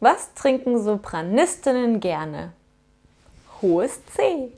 Was trinken Sopranistinnen gerne? Hohes C.